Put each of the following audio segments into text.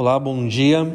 Olá, bom dia.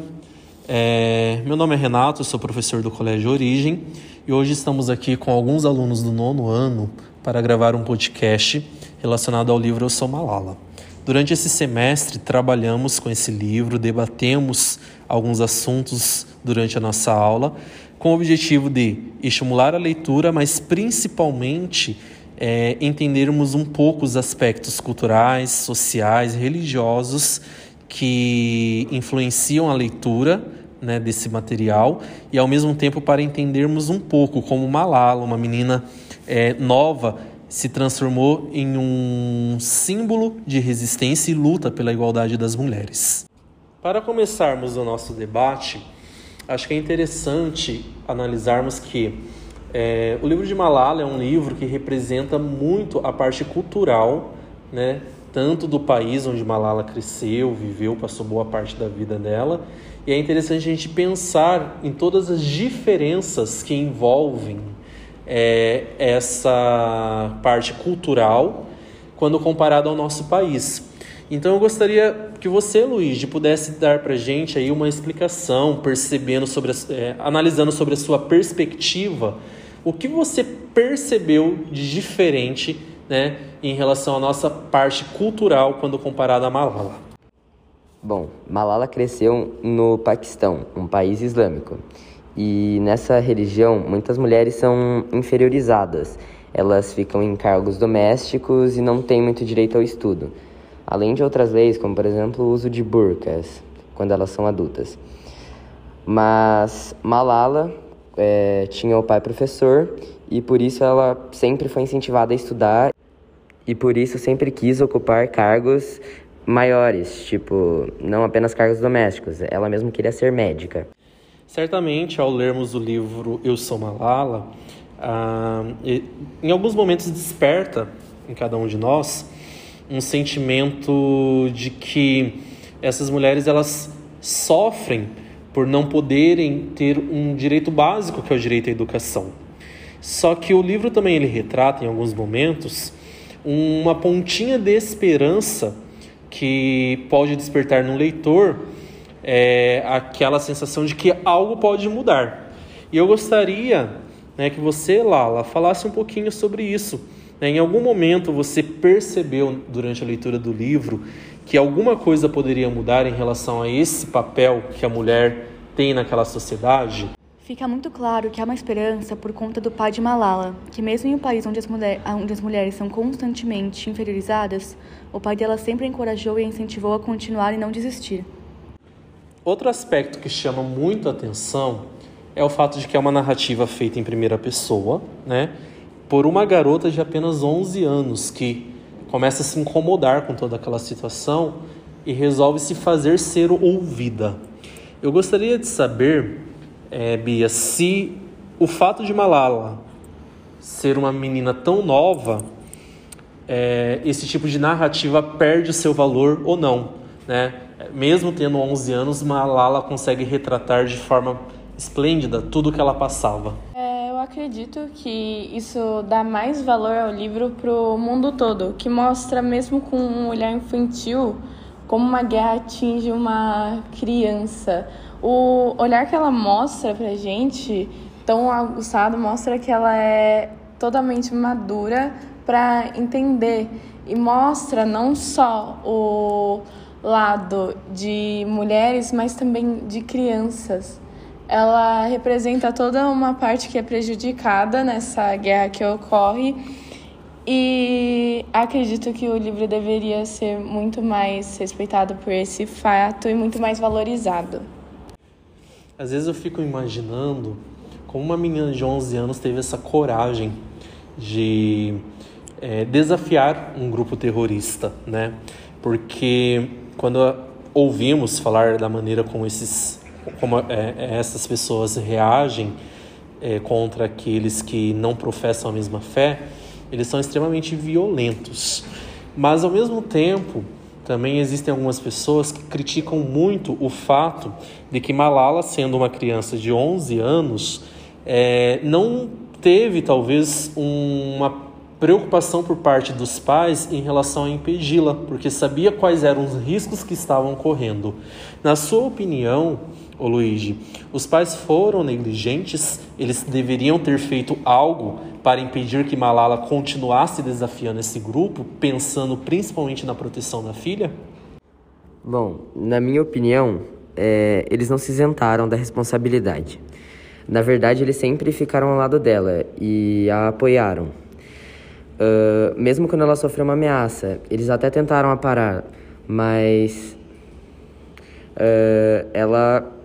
É, meu nome é Renato, sou professor do Colégio Origem e hoje estamos aqui com alguns alunos do nono ano para gravar um podcast relacionado ao livro Eu Sou Malala. Durante esse semestre, trabalhamos com esse livro, debatemos alguns assuntos durante a nossa aula, com o objetivo de estimular a leitura, mas principalmente é, entendermos um pouco os aspectos culturais, sociais, religiosos que influenciam a leitura né, desse material e, ao mesmo tempo, para entendermos um pouco como Malala, uma menina é, nova, se transformou em um símbolo de resistência e luta pela igualdade das mulheres. Para começarmos o nosso debate, acho que é interessante analisarmos que é, o livro de Malala é um livro que representa muito a parte cultural, né, tanto do país onde Malala cresceu, viveu, passou boa parte da vida dela. E é interessante a gente pensar em todas as diferenças que envolvem é, essa parte cultural quando comparado ao nosso país. Então eu gostaria que você, Luiz, pudesse dar para gente aí uma explicação, percebendo sobre, é, analisando sobre a sua perspectiva, o que você percebeu de diferente, né, em relação à nossa parte cultural quando comparado a Malala. Bom, Malala cresceu no Paquistão, um país islâmico. E nessa religião, muitas mulheres são inferiorizadas. Elas ficam em cargos domésticos e não têm muito direito ao estudo. Além de outras leis, como por exemplo o uso de burcas, quando elas são adultas. Mas Malala é, tinha o pai professor e por isso ela sempre foi incentivada a estudar e por isso sempre quis ocupar cargos maiores, tipo, não apenas cargos domésticos. Ela mesma queria ser médica. Certamente, ao lermos o livro Eu Sou Malala, ah, em alguns momentos desperta em cada um de nós um sentimento de que essas mulheres elas sofrem por não poderem ter um direito básico que é o direito à educação. Só que o livro também ele retrata em alguns momentos uma pontinha de esperança que pode despertar no leitor é, aquela sensação de que algo pode mudar. E eu gostaria né, que você, Lala, falasse um pouquinho sobre isso. Né? Em algum momento você percebeu durante a leitura do livro que alguma coisa poderia mudar em relação a esse papel que a mulher tem naquela sociedade? Fica muito claro que há uma esperança por conta do pai de Malala, que mesmo em um país onde as, mulher, onde as mulheres são constantemente inferiorizadas, o pai dela sempre encorajou e incentivou a continuar e não desistir. Outro aspecto que chama muito a atenção é o fato de que é uma narrativa feita em primeira pessoa, né, por uma garota de apenas 11 anos que começa a se incomodar com toda aquela situação e resolve se fazer ser ouvida. Eu gostaria de saber, é, Bia, se o fato de Malala ser uma menina tão nova, é, esse tipo de narrativa perde o seu valor ou não, né? mesmo tendo 11 anos, Malala consegue retratar de forma esplêndida tudo que ela passava. É, eu acredito que isso dá mais valor ao livro para o mundo todo, que mostra, mesmo com um olhar infantil, como uma guerra atinge uma criança. O olhar que ela mostra pra gente, tão aguçado, mostra que ela é totalmente madura para entender e mostra não só o lado de mulheres, mas também de crianças. Ela representa toda uma parte que é prejudicada nessa guerra que ocorre e acredito que o livro deveria ser muito mais respeitado por esse fato e muito mais valorizado. Às vezes eu fico imaginando como uma menina de 11 anos teve essa coragem de é, desafiar um grupo terrorista, né? Porque quando ouvimos falar da maneira como esses como é, é, essas pessoas reagem é, contra aqueles que não professam a mesma fé, eles são extremamente violentos. Mas ao mesmo tempo, também existem algumas pessoas que criticam muito o fato de que Malala, sendo uma criança de 11 anos, é, não teve talvez uma preocupação por parte dos pais em relação a impedi-la, porque sabia quais eram os riscos que estavam correndo. Na sua opinião, ô Luigi, os pais foram negligentes? Eles deveriam ter feito algo para impedir que Malala continuasse desafiando esse grupo, pensando principalmente na proteção da filha? Bom, na minha opinião, é, eles não se isentaram da responsabilidade. Na verdade, eles sempre ficaram ao lado dela e a apoiaram. Uh, mesmo quando ela sofreu uma ameaça, eles até tentaram a parar, mas uh, ela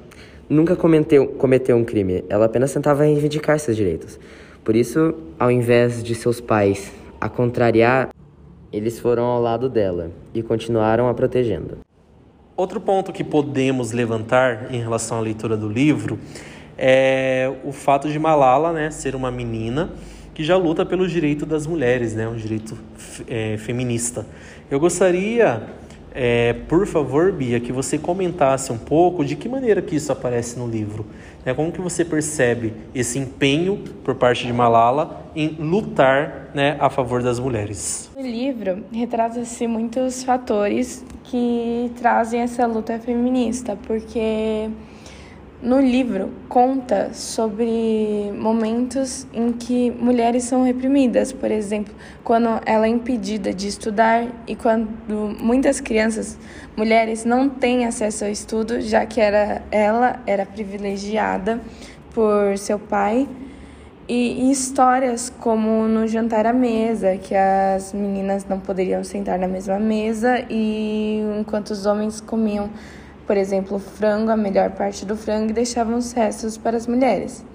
nunca cometeu, cometeu um crime. Ela apenas tentava reivindicar seus direitos. Por isso, ao invés de seus pais a contrariar, eles foram ao lado dela e continuaram a protegendo. Outro ponto que podemos levantar em relação à leitura do livro é o fato de Malala né, ser uma menina que já luta pelo direito das mulheres, né, um direito é, feminista. Eu gostaria, é, por favor, Bia, que você comentasse um pouco de que maneira que isso aparece no livro. Né, como que você percebe esse empenho por parte de Malala em lutar né, a favor das mulheres? No livro retrata-se muitos fatores que trazem essa luta feminista, porque no livro conta sobre momentos em que mulheres são reprimidas, por exemplo, quando ela é impedida de estudar e quando muitas crianças, mulheres, não têm acesso ao estudo, já que era, ela era privilegiada por seu pai. E, e histórias como no jantar à mesa, que as meninas não poderiam sentar na mesma mesa e enquanto os homens comiam por exemplo, o frango, a melhor parte do frango, e deixavam os restos para as mulheres.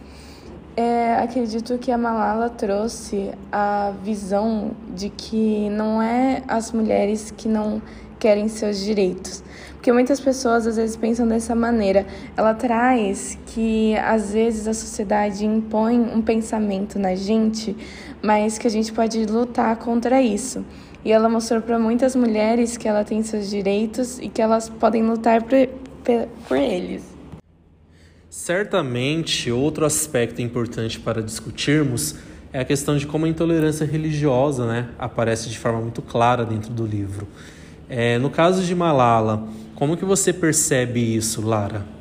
É, acredito que a Malala trouxe a visão de que não é as mulheres que não querem seus direitos. Porque muitas pessoas às vezes pensam dessa maneira. Ela traz que às vezes a sociedade impõe um pensamento na gente, mas que a gente pode lutar contra isso. E ela mostrou para muitas mulheres que ela tem seus direitos e que elas podem lutar por, por eles. Certamente, outro aspecto importante para discutirmos é a questão de como a intolerância religiosa né, aparece de forma muito clara dentro do livro. É, no caso de Malala, como que você percebe isso, Lara?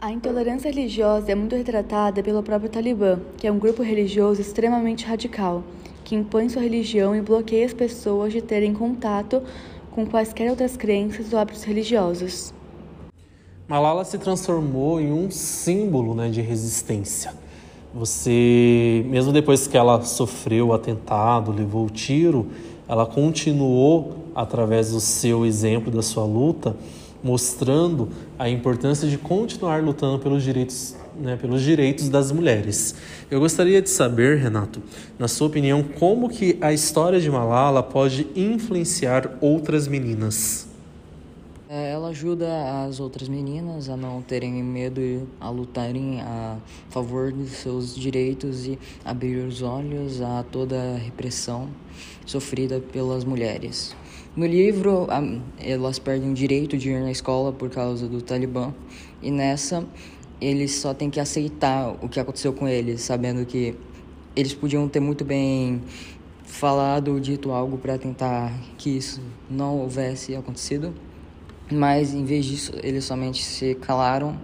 A intolerância religiosa é muito retratada pelo próprio Talibã, que é um grupo religioso extremamente radical que impõe sua religião e bloqueia as pessoas de terem contato com quaisquer outras crenças ou hábitos religiosos. Malala se transformou em um símbolo né, de resistência. Você, mesmo depois que ela sofreu o atentado, levou o tiro, ela continuou, através do seu exemplo, da sua luta, mostrando a importância de continuar lutando pelos direitos né, pelos direitos das mulheres. Eu gostaria de saber, Renato, na sua opinião, como que a história de Malala pode influenciar outras meninas? É, ela ajuda as outras meninas a não terem medo a lutarem a favor dos seus direitos e abrir os olhos a toda a repressão sofrida pelas mulheres. No livro, elas perdem o direito de ir na escola por causa do Talibã, e nessa eles só têm que aceitar o que aconteceu com eles, sabendo que eles podiam ter muito bem falado, dito algo para tentar que isso não houvesse acontecido, mas em vez disso, eles somente se calaram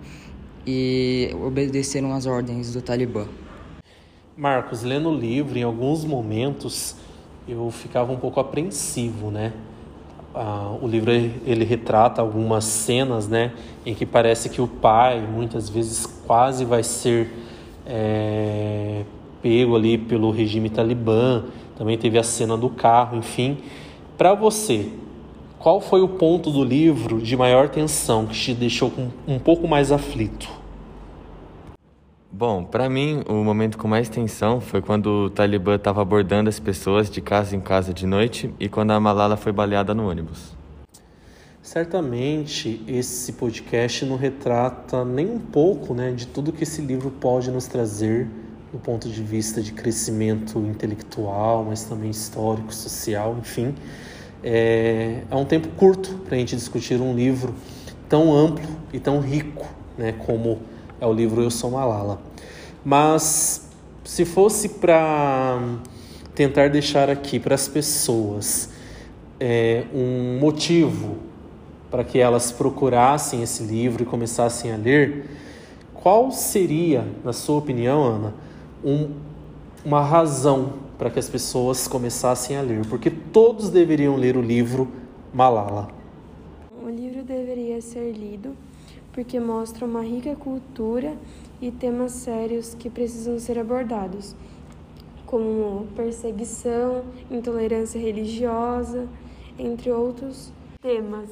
e obedeceram às ordens do Talibã. Marcos, lendo o livro, em alguns momentos eu ficava um pouco apreensivo, né? Ah, o livro ele retrata algumas cenas, né, em que parece que o pai muitas vezes quase vai ser é, pego ali pelo regime talibã. Também teve a cena do carro, enfim. Para você, qual foi o ponto do livro de maior tensão que te deixou um pouco mais aflito? Bom, para mim, o momento com mais tensão foi quando o Talibã estava abordando as pessoas de casa em casa de noite e quando a Malala foi baleada no ônibus. Certamente esse podcast não retrata nem um pouco né, de tudo que esse livro pode nos trazer do ponto de vista de crescimento intelectual, mas também histórico, social, enfim. É, é um tempo curto para a gente discutir um livro tão amplo e tão rico né, como é o livro Eu Sou Malala. Mas se fosse para tentar deixar aqui para as pessoas é, um motivo para que elas procurassem esse livro e começassem a ler, qual seria, na sua opinião, Ana, um, uma razão para que as pessoas começassem a ler? Porque todos deveriam ler o livro Malala. O livro deveria ser lido porque mostra uma rica cultura e temas sérios que precisam ser abordados, como perseguição, intolerância religiosa, entre outros temas.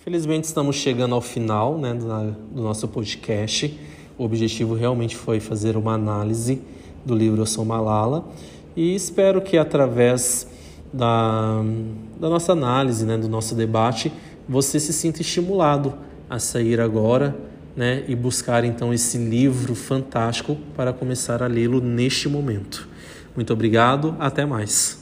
Infelizmente estamos chegando ao final né, do nosso podcast. O objetivo realmente foi fazer uma análise do livro Eu Sou Malala e espero que através da, da nossa análise, né, do nosso debate, você se sinta estimulado a sair agora né, e buscar então esse livro fantástico para começar a lê-lo neste momento. Muito obrigado, até mais.